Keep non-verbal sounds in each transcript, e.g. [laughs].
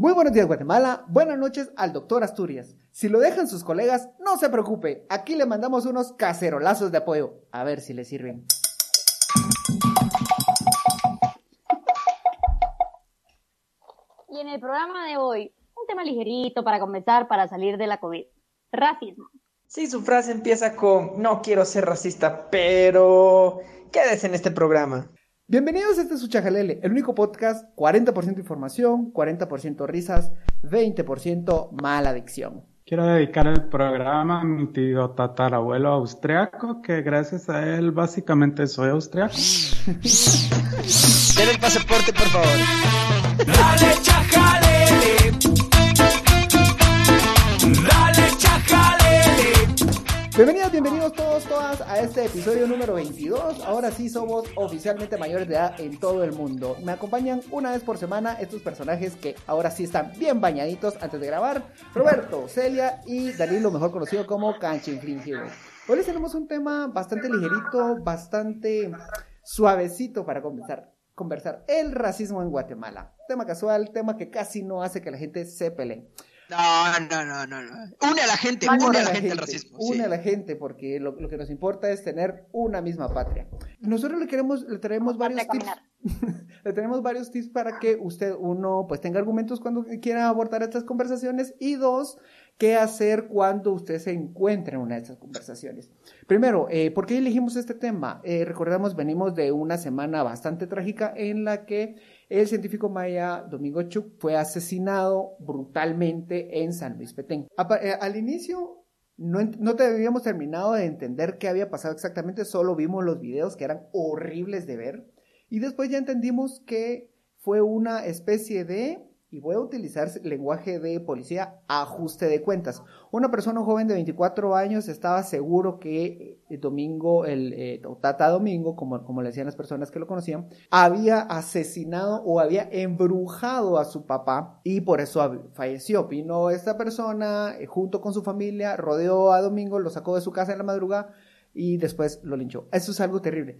Muy buenos días Guatemala, buenas noches al doctor Asturias. Si lo dejan sus colegas, no se preocupe, aquí le mandamos unos cacerolazos de apoyo, a ver si le sirven. Y en el programa de hoy, un tema ligerito para comenzar para salir de la COVID. Racismo. Sí, su frase empieza con no quiero ser racista, pero quédese en este programa. Bienvenidos a este es su Chajalele, el único podcast 40% información, 40% risas, 20% mala adicción. Quiero dedicar el programa a mi tío tatarabuelo austriaco, que gracias a él básicamente soy austriaco. Den el pasaporte, por favor. Dale chajalele. Bienvenidos, bienvenidos todos, todas a este episodio número 22. Ahora sí somos oficialmente mayores de edad en todo el mundo. Me acompañan una vez por semana estos personajes que ahora sí están bien bañaditos antes de grabar. Roberto, Celia y Danilo, mejor conocido como Canchinflin Hero. Hoy les tenemos un tema bastante ligerito, bastante suavecito para comenzar. Conversar el racismo en Guatemala. Tema casual, tema que casi no hace que la gente se pelee. No, no, no, no, no. Une a la gente, une a la gente el racismo. Une sí. a la gente, porque lo, lo que nos importa es tener una misma patria. Nosotros le queremos, le traemos varios tips. [laughs] le tenemos varios tips para que usted, uno, pues tenga argumentos cuando quiera abordar estas conversaciones y dos, qué hacer cuando usted se encuentre en una de estas conversaciones. Primero, eh, ¿por qué elegimos este tema? Eh, recordamos, venimos de una semana bastante trágica en la que el científico maya Domingo Chuk fue asesinado brutalmente en San Luis Petén. Eh, al inicio no, no te habíamos terminado de entender qué había pasado exactamente, solo vimos los videos que eran horribles de ver y después ya entendimos que fue una especie de, y voy a utilizar lenguaje de policía, ajuste de cuentas. Una persona joven de 24 años estaba seguro que eh, Domingo, el eh, Tata Domingo, como, como le decían las personas que lo conocían, había asesinado o había embrujado a su papá y por eso falleció. Vino esta persona eh, junto con su familia, rodeó a Domingo, lo sacó de su casa en la madrugada y después lo linchó. Eso es algo terrible.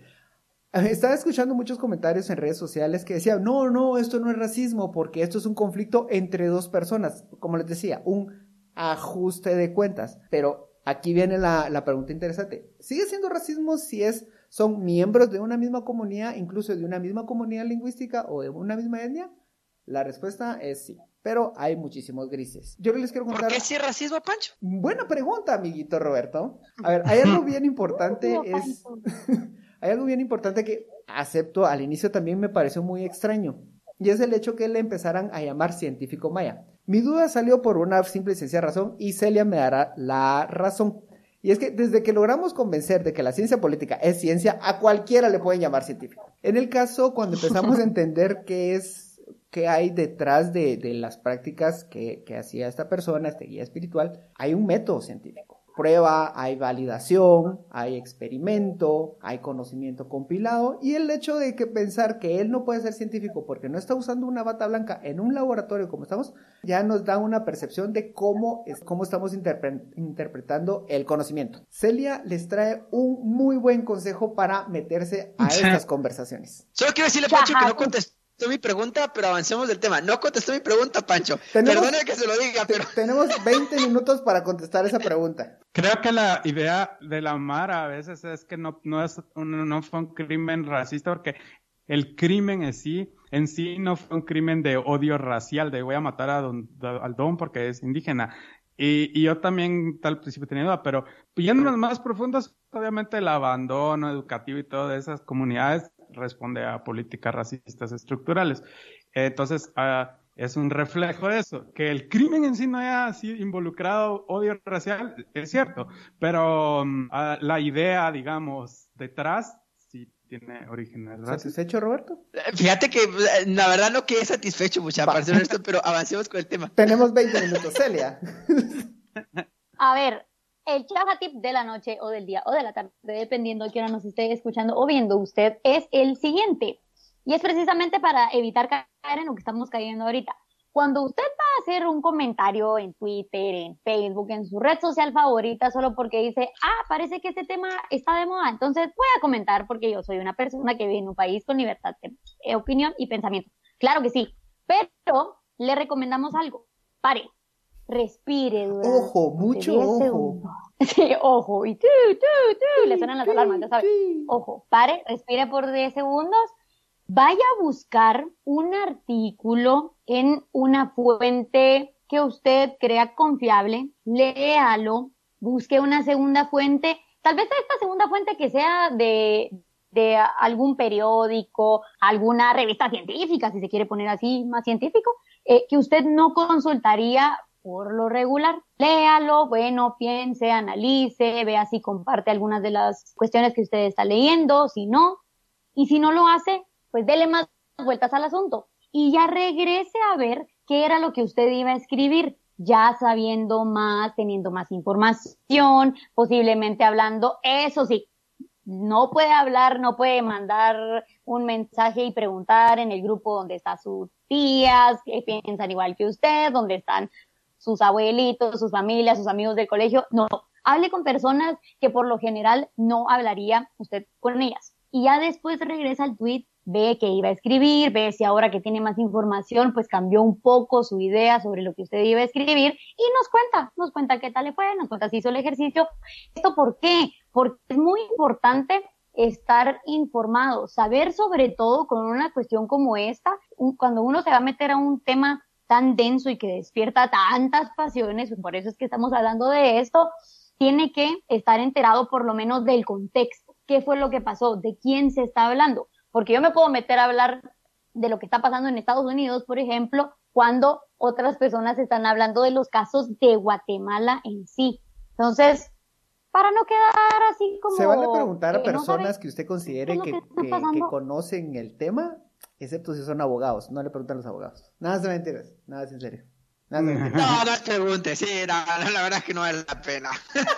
[laughs] Estaba escuchando muchos comentarios en redes sociales que decían, no, no, esto no es racismo porque esto es un conflicto entre dos personas. Como les decía, un ajuste de cuentas. Pero aquí viene la, la pregunta interesante. ¿Sigue siendo racismo si es, son miembros de una misma comunidad, incluso de una misma comunidad lingüística o de una misma etnia? La respuesta es sí. Pero hay muchísimos grises. Yo les quiero ¿Por contar... qué sí es racismo, Pancho? Buena pregunta, amiguito Roberto. A ver, hay [laughs] algo bien importante, es... [laughs] hay algo bien importante que acepto al inicio también me pareció muy extraño. Y es el hecho que le empezaran a llamar científico maya. Mi duda salió por una simple y sencilla razón y Celia me dará la razón. Y es que desde que logramos convencer de que la ciencia política es ciencia, a cualquiera le pueden llamar científico. En el caso, cuando empezamos a [laughs] entender qué es, qué hay detrás de, de las prácticas que, que hacía esta persona, este guía espiritual, hay un método científico. Prueba, hay validación, hay experimento, hay conocimiento compilado y el hecho de que pensar que él no puede ser científico porque no está usando una bata blanca en un laboratorio como estamos, ya nos da una percepción de cómo, es, cómo estamos interpre- interpretando el conocimiento. Celia les trae un muy buen consejo para meterse a [laughs] estas conversaciones. Solo quiero decirle, Pancho, que no contestó mi pregunta, pero avancemos del tema. No contestó mi pregunta, Pancho. Perdone que se lo diga, pero... tenemos 20 minutos para contestar esa pregunta. Creo que la idea de la Mara a veces es que no, no, es un, no fue un crimen racista porque el crimen en sí, en sí no fue un crimen de odio racial, de voy a matar a don, al don porque es indígena. Y, y yo también tal principio tenía duda, pero yéndonos más profundos, obviamente el abandono educativo y todas esas comunidades responde a políticas racistas estructurales. Entonces, ah, es un reflejo de eso. Que el crimen en sí no haya sido involucrado odio racial, es cierto, pero mm, ah, la idea, digamos, detrás sí tiene orígenes. ¿Satisfecho, Roberto? Fíjate que eh, la verdad no quedé satisfecho, mucha, para ser honesto, pero avancemos con el tema. Tenemos 20 minutos, Celia. [laughs] A ver, el chaja tip de la noche o del día o de la tarde, dependiendo de hora nos esté escuchando o viendo usted, es el siguiente. Y es precisamente para evitar caer en lo que estamos cayendo ahorita. Cuando usted va a hacer un comentario en Twitter, en Facebook, en su red social favorita, solo porque dice, ah, parece que este tema está de moda, entonces voy a comentar porque yo soy una persona que vive en un país con libertad de opinión y pensamiento. Claro que sí, pero le recomendamos algo. Pare, respire durante Ojo, mucho 10 ojo. segundos. [laughs] Sí, ojo, y tú, tú, tú, le suenan las alarmas, ya sabes. Ojo, pare, respire por 10 segundos, vaya a buscar un artículo en una fuente que usted crea confiable, léalo, busque una segunda fuente, tal vez esta segunda fuente que sea de, de algún periódico, alguna revista científica, si se quiere poner así, más científico, eh, que usted no consultaría por lo regular. Léalo, bueno, piense, analice, vea si comparte algunas de las cuestiones que usted está leyendo, si no, y si no lo hace, pues dele más vueltas al asunto y ya regrese a ver qué era lo que usted iba a escribir, ya sabiendo más, teniendo más información, posiblemente hablando, eso sí, no puede hablar, no puede mandar un mensaje y preguntar en el grupo donde están sus tías, que piensan igual que usted, donde están sus abuelitos, sus familias, sus amigos del colegio. No, hable con personas que por lo general no hablaría usted con ellas. Y ya después regresa al tweet, ve que iba a escribir, ve si ahora que tiene más información, pues cambió un poco su idea sobre lo que usted iba a escribir y nos cuenta, nos cuenta qué tal le fue, nos cuenta si hizo el ejercicio. ¿Esto por qué? Porque es muy importante estar informado, saber sobre todo con una cuestión como esta, cuando uno se va a meter a un tema tan denso y que despierta tantas pasiones, por eso es que estamos hablando de esto, tiene que estar enterado por lo menos del contexto, qué fue lo que pasó, de quién se está hablando, porque yo me puedo meter a hablar de lo que está pasando en Estados Unidos, por ejemplo, cuando otras personas están hablando de los casos de Guatemala en sí. Entonces, para no quedar así como... Se vale preguntar a que no personas que usted considere que, que que- conocen el tema, excepto si son abogados. No le preguntan a los abogados. Nada de mentiras, nada es en serio. Nada de mentiras. No, no preguntes, sí, no, no, la verdad es que no vale la pena. [laughs]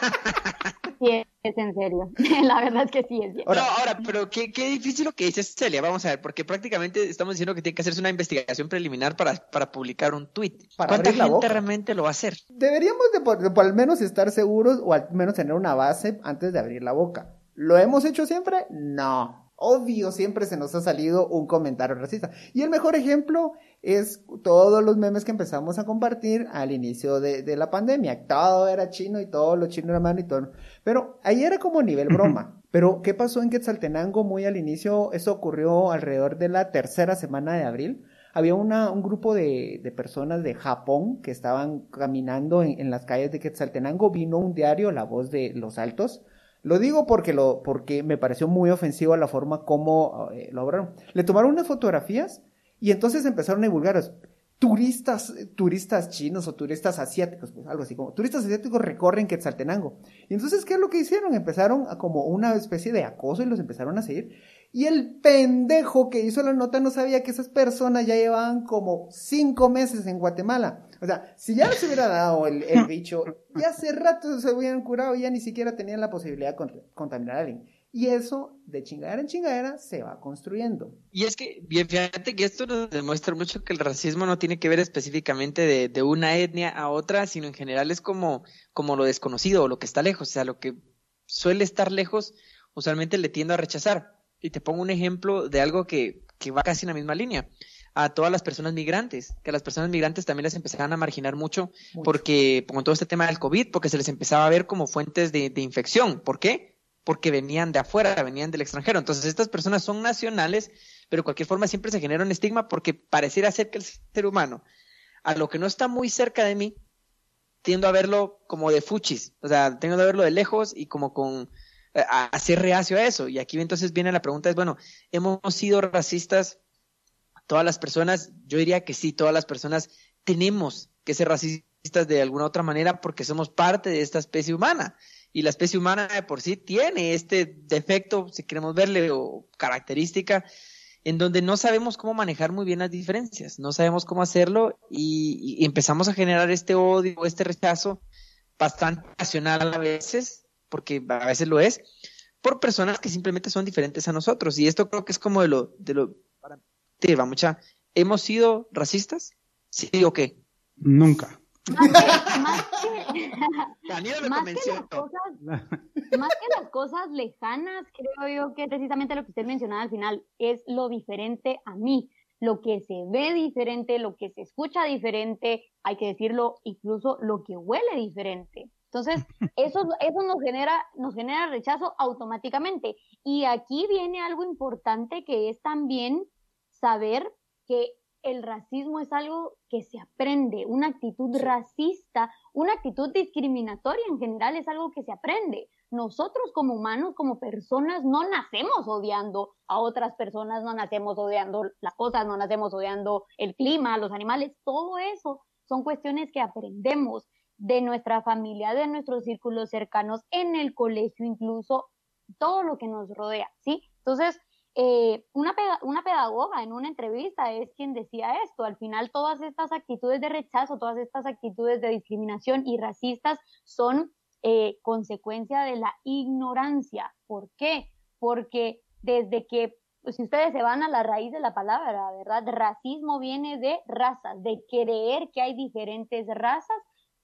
Sí, es en serio. [laughs] La verdad es que sí es. Ahora- no, ahora, pero qué, qué difícil lo que dice Celia, vamos a ver, porque prácticamente estamos diciendo que tiene que hacerse una investigación preliminaar para, para publicar un tweet. Para ¿Cuánta gente boca. realmente lo va a hacer? Deberíamos de por, de por al menos estar seguros o al menos tener una base antes de abrir la boca. ¿Lo hemos hecho siempre? No. Obvio, siempre se nos ha salido un comentario racista. Y el mejor ejemplo es todos los memes que empezamos a compartir al inicio de, de la pandemia. Todo era chino y todo lo chino era mano y todo. Pero ahí era como nivel broma. [clears throat] Pero, ¿qué pasó en Quetzaltenango muy al inicio? Eso ocurrió alrededor de la tercera semana de abril había una, un grupo de, de personas de Japón que estaban caminando en, en las calles de Quetzaltenango. Vino un diario, La Voz de los Altos. Lo digo porque, lo, porque me pareció muy ofensivo la forma como eh, lo obraron. Le tomaron unas fotografías y entonces empezaron a divulgar turistas, turistas chinos o turistas asiáticos, pues algo así como turistas asiáticos recorren Quetzaltenango. Y entonces, ¿qué es lo que hicieron? Empezaron a como una especie de acoso y los empezaron a seguir. Y el pendejo que hizo la nota no sabía que esas personas ya llevaban como cinco meses en Guatemala. O sea, si ya les hubiera dado el, el [laughs] bicho, ya hace rato se hubieran curado y ya ni siquiera tenían la posibilidad de cont- contaminar a alguien. Y eso, de chingadera en chingadera, se va construyendo. Y es que, bien, fíjate que esto nos demuestra mucho que el racismo no tiene que ver específicamente de, de una etnia a otra, sino en general es como, como lo desconocido o lo que está lejos. O sea, lo que suele estar lejos, usualmente le tiendo a rechazar. Y te pongo un ejemplo de algo que, que va casi en la misma línea. A todas las personas migrantes, que a las personas migrantes también las empezaban a marginar mucho, Mucho. porque, con todo este tema del COVID, porque se les empezaba a ver como fuentes de, de infección. ¿Por qué? Porque venían de afuera, venían del extranjero. Entonces, estas personas son nacionales, pero de cualquier forma siempre se genera un estigma porque pareciera ser que el ser humano, a lo que no está muy cerca de mí, tiendo a verlo como de fuchis, o sea, tiendo a verlo de lejos y como con a, a ser reacio a eso. Y aquí entonces viene la pregunta es, bueno, ¿hemos sido racistas todas las personas? Yo diría que sí, todas las personas tenemos que ser racistas de alguna otra manera porque somos parte de esta especie humana. Y la especie humana de por sí tiene este defecto, si queremos verle, o característica, en donde no sabemos cómo manejar muy bien las diferencias, no sabemos cómo hacerlo y, y empezamos a generar este odio, este rechazo bastante racional a veces, porque a veces lo es, por personas que simplemente son diferentes a nosotros. Y esto creo que es como de lo, de lo, para ti, va mucha, ¿hemos sido racistas? Sí o qué. Nunca. Más que, más que- Daniel me más que convenció. las cosas, más que las cosas lejanas, creo yo que precisamente lo que usted mencionaba al final es lo diferente a mí. lo que se ve diferente, lo que se escucha diferente, hay que decirlo, incluso lo que huele diferente. Entonces, eso, eso nos, genera, nos genera rechazo automáticamente. Y aquí viene algo importante que es también saber que el racismo es algo que se aprende, una actitud racista, una actitud discriminatoria en general es algo que se aprende. Nosotros como humanos, como personas, no nacemos odiando a otras personas, no nacemos odiando las cosas, no nacemos odiando el clima, los animales, todo eso son cuestiones que aprendemos de nuestra familia, de nuestros círculos cercanos, en el colegio incluso, todo lo que nos rodea, ¿sí? Entonces, eh, una, una pedagoga en una entrevista es quien decía esto. Al final, todas estas actitudes de rechazo, todas estas actitudes de discriminación y racistas son eh, consecuencia de la ignorancia. ¿Por qué? Porque desde que, pues, si ustedes se van a la raíz de la palabra, ¿verdad? Racismo viene de razas, de creer que hay diferentes razas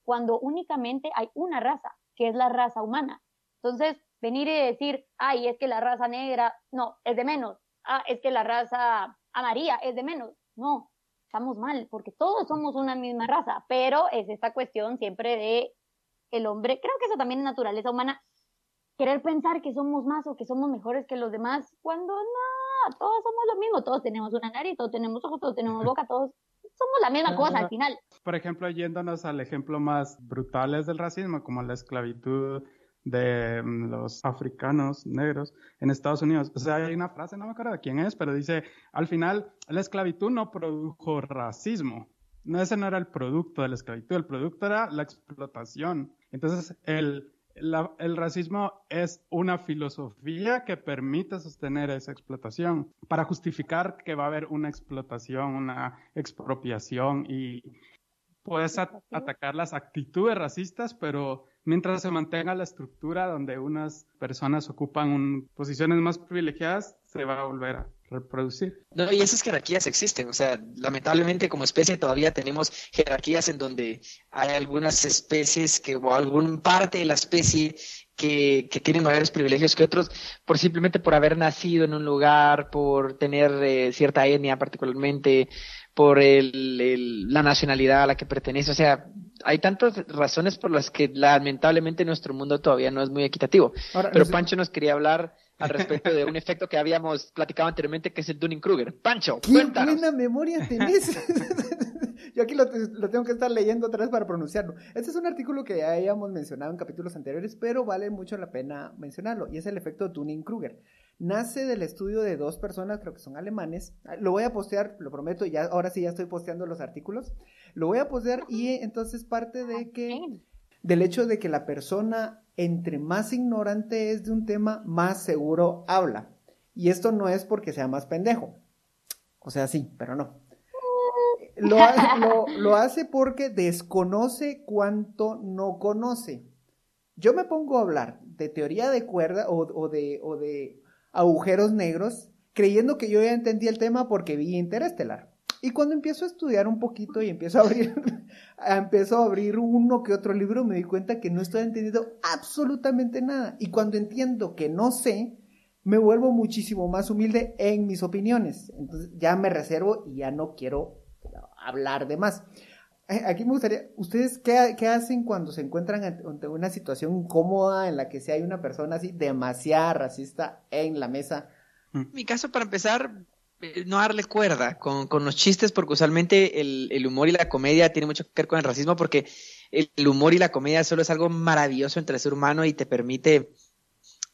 cuando únicamente hay una raza, que es la raza humana. Entonces, venir y decir, ay, es que la raza negra, no, es de menos, ah, es que la raza amarilla es de menos, no, estamos mal, porque todos somos una misma raza, pero es esta cuestión siempre de el hombre, creo que eso también es naturaleza humana, querer pensar que somos más o que somos mejores que los demás, cuando no, todos somos lo mismo, todos tenemos una nariz, todos tenemos ojos, todos tenemos boca, todos somos la misma cosa al final. Por ejemplo, yéndonos al ejemplo más brutal del racismo, como la esclavitud, de mm, los africanos negros en Estados Unidos. O sea, hay una frase, no me acuerdo de quién es, pero dice, al final, la esclavitud no produjo racismo. No, ese no era el producto de la esclavitud, el producto era la explotación. Entonces, el, el racismo es una filosofía que permite sostener esa explotación para justificar que va a haber una explotación, una expropiación y puedes atacar las actitudes racistas, pero mientras se mantenga la estructura donde unas personas ocupan posiciones más privilegiadas, se va a volver a reproducir. No, y esas jerarquías existen, o sea, lamentablemente como especie todavía tenemos jerarquías en donde hay algunas especies que, o alguna parte de la especie que, que, tienen mayores privilegios que otros por simplemente por haber nacido en un lugar, por tener eh, cierta etnia particularmente, por el, la nacionalidad a la que pertenece. O sea, hay tantas razones por las que lamentablemente nuestro mundo todavía no es muy equitativo. Pero Pancho nos quería hablar al respecto de un efecto que habíamos platicado anteriormente, que es el Dunning-Kruger. Pancho, ¿Qué cuéntanos. buena memoria tenés? [laughs] Yo aquí lo, lo, tengo que estar leyendo otra vez para pronunciarlo. Este es un artículo que ya habíamos mencionado en capítulos anteriores, pero vale mucho la pena mencionarlo, y es el efecto Dunning-Kruger nace del estudio de dos personas, creo que son alemanes. Ah, lo voy a postear, lo prometo, ya ahora sí ya estoy posteando los artículos. Lo voy a postear y entonces parte de que del hecho de que la persona entre más ignorante es de un tema, más seguro habla. Y esto no es porque sea más pendejo. O sea, sí, pero no. Lo, lo, hace porque desconoce cuanto no conoce. Yo me pongo a hablar de teoría de cuerda o, o de, o de agujeros negros, creyendo que yo ya entendí el tema porque vi Interestelar. Y cuando empiezo a estudiar un poquito y empiezo a abrir, [laughs] empiezo a abrir uno que otro libro, me di cuenta que no estoy entendiendo absolutamente nada. Y cuando entiendo que no sé, me vuelvo muchísimo más humilde en mis opiniones. Entonces ya me reservo y ya no quiero hablar de más. Eh, aquí me gustaría, ¿ustedes qué, qué, hacen cuando se encuentran ante una situación incómoda en la que si hay una persona así demasiado racista en la mesa? En mm. mi caso, para empezar, eh, no darle cuerda con, con los chistes, porque usualmente el, el, humor y la comedia tienen mucho que ver con el racismo, porque el humor y la comedia solo es algo maravilloso entre el ser humano y te permite,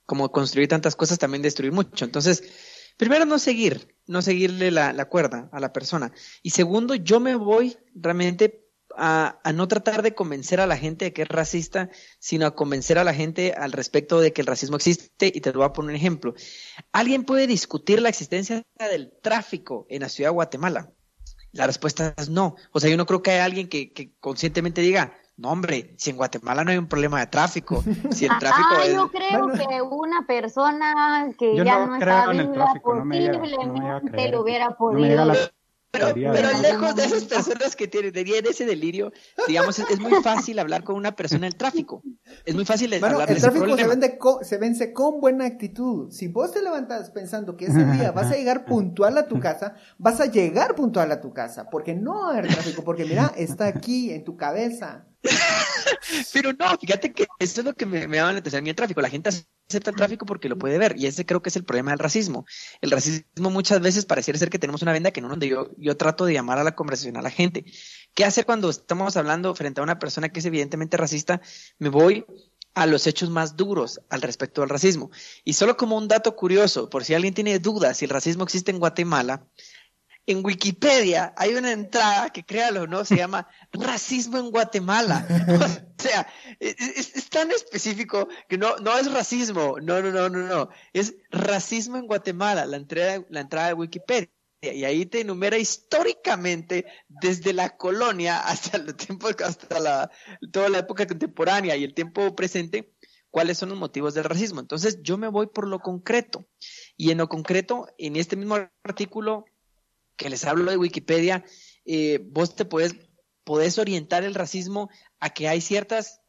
como construir tantas cosas, también destruir mucho. Entonces, primero no seguir, no seguirle la, la cuerda a la persona. Y segundo, yo me voy realmente a, no tratar de convencer a la gente de que es racista, sino a convencer a la gente al respecto de que el racismo existe. Y te lo voy a poner un ejemplo. ¿Alguien puede discutir la existencia del tráfico en la ciudad de Guatemala? La respuesta es no. O sea, yo no creo que haya alguien que, que conscientemente diga, no, hombre, si en Guatemala no hay un problema de tráfico, si el [laughs] ah, tráfico ah, yo creo que una persona que ya no, está viva, posiblemente lo hubiera podido pero, pero lejos de esas personas que tienen, ese delirio, digamos, es, es muy fácil hablar con una persona en el tráfico. Es muy fácil Bueno, hablar el tráfico se, vende co- se vence con buena actitud. Si vos te levantas pensando que ese día vas a llegar puntual a tu casa, vas a llegar puntual a tu casa, porque no va a haber tráfico, porque mira, está aquí en tu cabeza. [laughs] Pero no, fíjate que eso es lo que me, me la atención a el tráfico. La gente acepta el tráfico porque lo puede ver y ese creo que es el problema del racismo. El racismo muchas veces pareciera ser que tenemos una venda que no donde yo, yo trato de llamar a la conversación a la gente. ¿Qué hacer cuando estamos hablando frente a una persona que es evidentemente racista? Me voy a los hechos más duros al respecto del racismo. Y solo como un dato curioso, por si alguien tiene dudas si el racismo existe en Guatemala, en Wikipedia hay una entrada que créalo no se llama racismo en Guatemala. [laughs] O sea, es, es- es tan específico que no, no es racismo, no, no, no, no, no, es racismo en Guatemala, la entrada, la entrada de Wikipedia. Y ahí te enumera históricamente desde la colonia hasta los tiempos, hasta la, toda la época contemporánea y el tiempo presente, cuáles son los motivos del racismo. Entonces yo me voy por lo concreto. Y en lo concreto, en este mismo artículo que les hablo de Wikipedia, eh, vos te puedes, podés orientar el racismo a que hay ciertas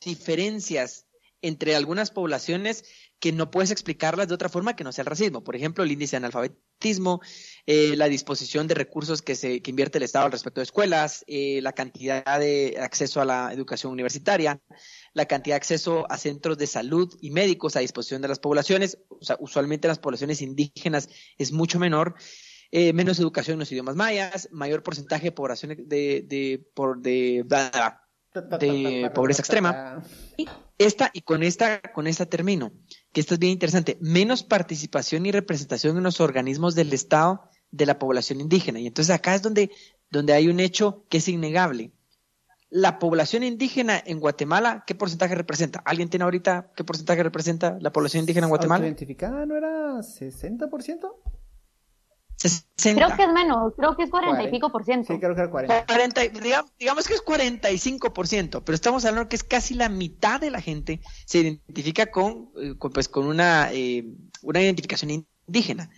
diferencias entre algunas poblaciones que no puedes explicarlas de otra forma que no sea el racismo. Por ejemplo, el índice de analfabetismo, eh, la disposición de recursos que, se, que invierte el Estado al respecto de escuelas, eh, la cantidad de acceso a la educación universitaria, la cantidad de acceso a centros de salud y médicos a disposición de las poblaciones. O sea, usualmente en las poblaciones indígenas es mucho menor. Eh, menos educación en los idiomas mayas, mayor porcentaje de población de, de, por, de, de pobreza extrema. Esta, y con esta, con esta termino, que esta es bien interesante, menos participación y representación en los organismos del Estado de la población indígena. Y entonces acá es donde, donde hay un hecho que es innegable. La población indígena en Guatemala, ¿qué porcentaje representa? ¿Alguien tiene ahorita qué porcentaje representa la población indígena en Guatemala? ¿Identificada no era 60%? 60. Creo que es menos, creo que es 40 y pico por ciento. Sí, creo que era 40. 40, digamos, digamos que es 45%, pero estamos hablando que es casi la mitad de la gente se identifica con, eh, con, pues, con una, eh, una identificación indígena.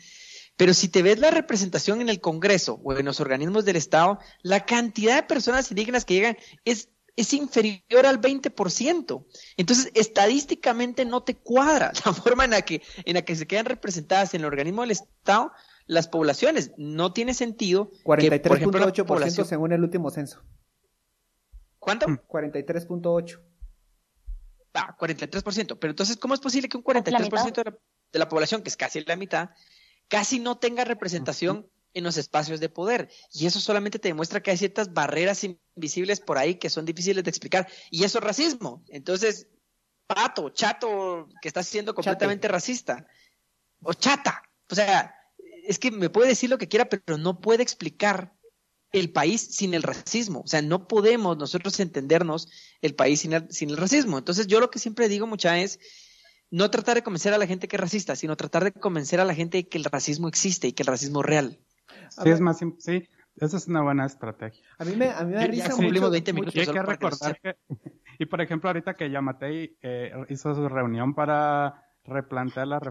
Pero si te ves la representación en el Congreso o en los organismos del Estado, la cantidad de personas indígenas que llegan es, es inferior al 20%. Entonces, estadísticamente no te cuadra [laughs] la forma en la que, en la que se quedan representadas en el organismo del Estado las poblaciones. No tiene sentido. que, por ejemplo, la 43.8% población- según el último censo. ¿Cuánto? 43.8. Ah, 43%. Pero entonces, ¿cómo es posible que un 43% de la, de la población, que es casi la mitad, casi no tenga representación en los espacios de poder? Y eso solamente te demuestra que hay ciertas barreras invisibles por ahí que son difíciles de explicar. Y eso es racismo. Entonces, pato, chato, que está siendo completamente racista. O chata. O sea, es que me puede decir lo que quiera, pero no puede explicar el país sin el racismo. O sea, no podemos nosotros entendernos el país sin el, sin el racismo. Entonces, yo lo que siempre digo, mucha es no tratar de convencer a la gente que es racista, sino tratar de convencer a la gente de que el racismo existe y que el racismo es real. Sí, es más, sí, esa es una buena estrategia. A mí me, a mí me da Ya risa cumplimos mucho- 20 minutos. Y hay que recordar que, y por ejemplo, ahorita que Yamatei eh, hizo su reunión para replantear las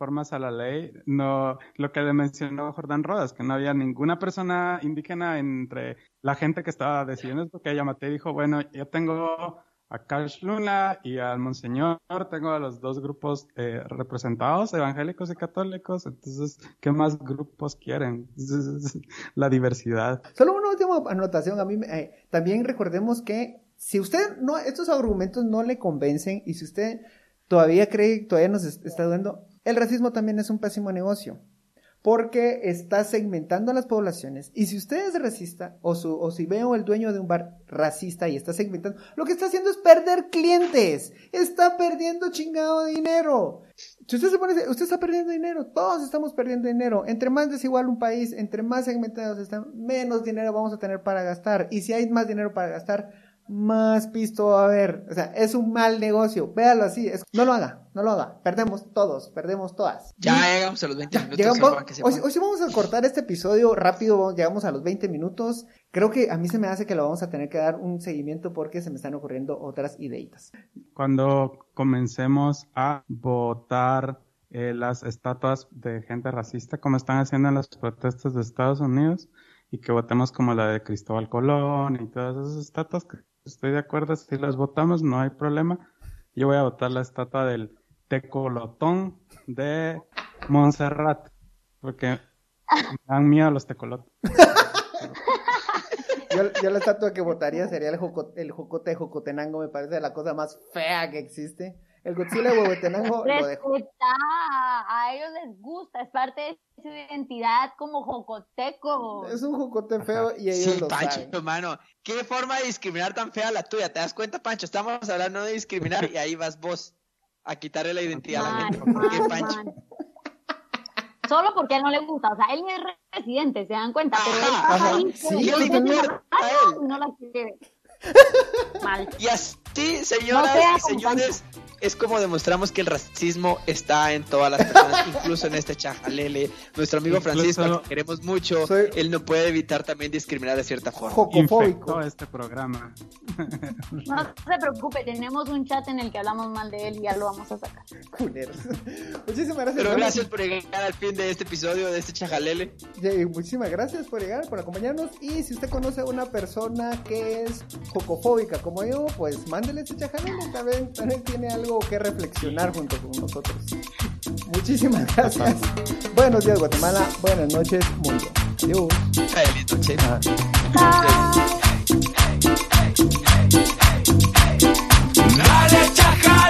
reformas a la ley, no, lo que le mencionó Jordán Rodas, que no había ninguna persona indígena entre la gente que estaba decidiendo esto, que Yamatei dijo, bueno, yo tengo a Cash Luna y al Monseñor, tengo a los dos grupos eh, representados, evangélicos y católicos, entonces, ¿qué más grupos quieren? [laughs] La diversidad. Solo una última anotación. A mí eh, también recordemos que si usted no, estos argumentos no le convencen y si usted todavía cree, todavía nos es- está dudando, el racismo también es un pésimo negocio. Porque está segmentando a las poblaciones. Y si usted es racista, o, su, o si veo el dueño de un bar racista y está segmentando, lo que está haciendo es perder clientes. Está perdiendo chingado dinero. Si usted se pone, usted está perdiendo dinero, todos estamos perdiendo dinero. Entre más desigual un país, entre más segmentados están, menos dinero vamos a tener para gastar. Y si hay más dinero para gastar, más pisto va a haber. O sea, es un mal negocio. Véalo así. es- no lo haga, no lo haga. Perdemos todos, perdemos todas. Ya llegamos a los 20 Ya, minutos. llegamos- hoy, hoy sí vamos a cortar este episodio rápido, llegamos a los 20 minutos. Creo que a mí se me hace que lo vamos a tener que dar un seguimiento porque se me están ocurriendo otras ideitas. cuando comencemos a votar eh, las estatuas de gente racista, como están haciendo en las protestas de Estados Unidos, y que votemos como la de Cristóbal Colón y todas esas estatuas que estoy de acuerdo, si las votamos no hay problema. Yo voy a votar la estatua del tecolotón de Montserrat, porque me dan miedo los tecolotes. [laughs] Yo, la estatua que votaría sería el, joco- el jocote de Jocotenango, me parece la cosa más fea que existe. El Godzilla de Huehuetenango lo dejo. Respeta, a ellos les gusta, es parte de su identidad como jocoteco. Es un jocote feo y ellos Sí, lo Pancho, saben. mano. Qué forma de discriminar tan fea la tuya. ¿Te das cuenta, Pancho? Estamos hablando de discriminar y ahí vas vos a quitarle la identidad a la gente. ¿Por qué, Pancho? man. Solo porque a él no le gusta, o sea, él es residente, se dan cuenta, pero él pasa ahí, Sí, pero ¿qué le él tiene importa la a él? y no la quiere. [laughs] Mal. Y así, señoras No y señores, es como demostramos que el racismo está en todas las personas, [laughs] incluso en este chajalele. Nuestro amigo Incluso- Francisco, que queremos mucho, Soy- él no puede evitar también discriminar de cierta forma. Jocofóbico. Infectó este programa. [laughs] No se preocupe, tenemos un chat en el que hablamos mal de él y ya lo vamos a sacar. Culeros. [laughs] Muchísimas gracias. Pero gracias por llegar al fin de este episodio, de este chajalele. y Muchísimas gracias por llegar, por acompañarnos. Y si usted conoce a una persona que es jocofóbica como yo, pues mándele Ándale, Chichajanelo, también, también tiene algo que reflexionar junto con nosotros. Muchísimas gracias. Buenos días, Guatemala. Buenas noches, mundo. Adiós. Dale.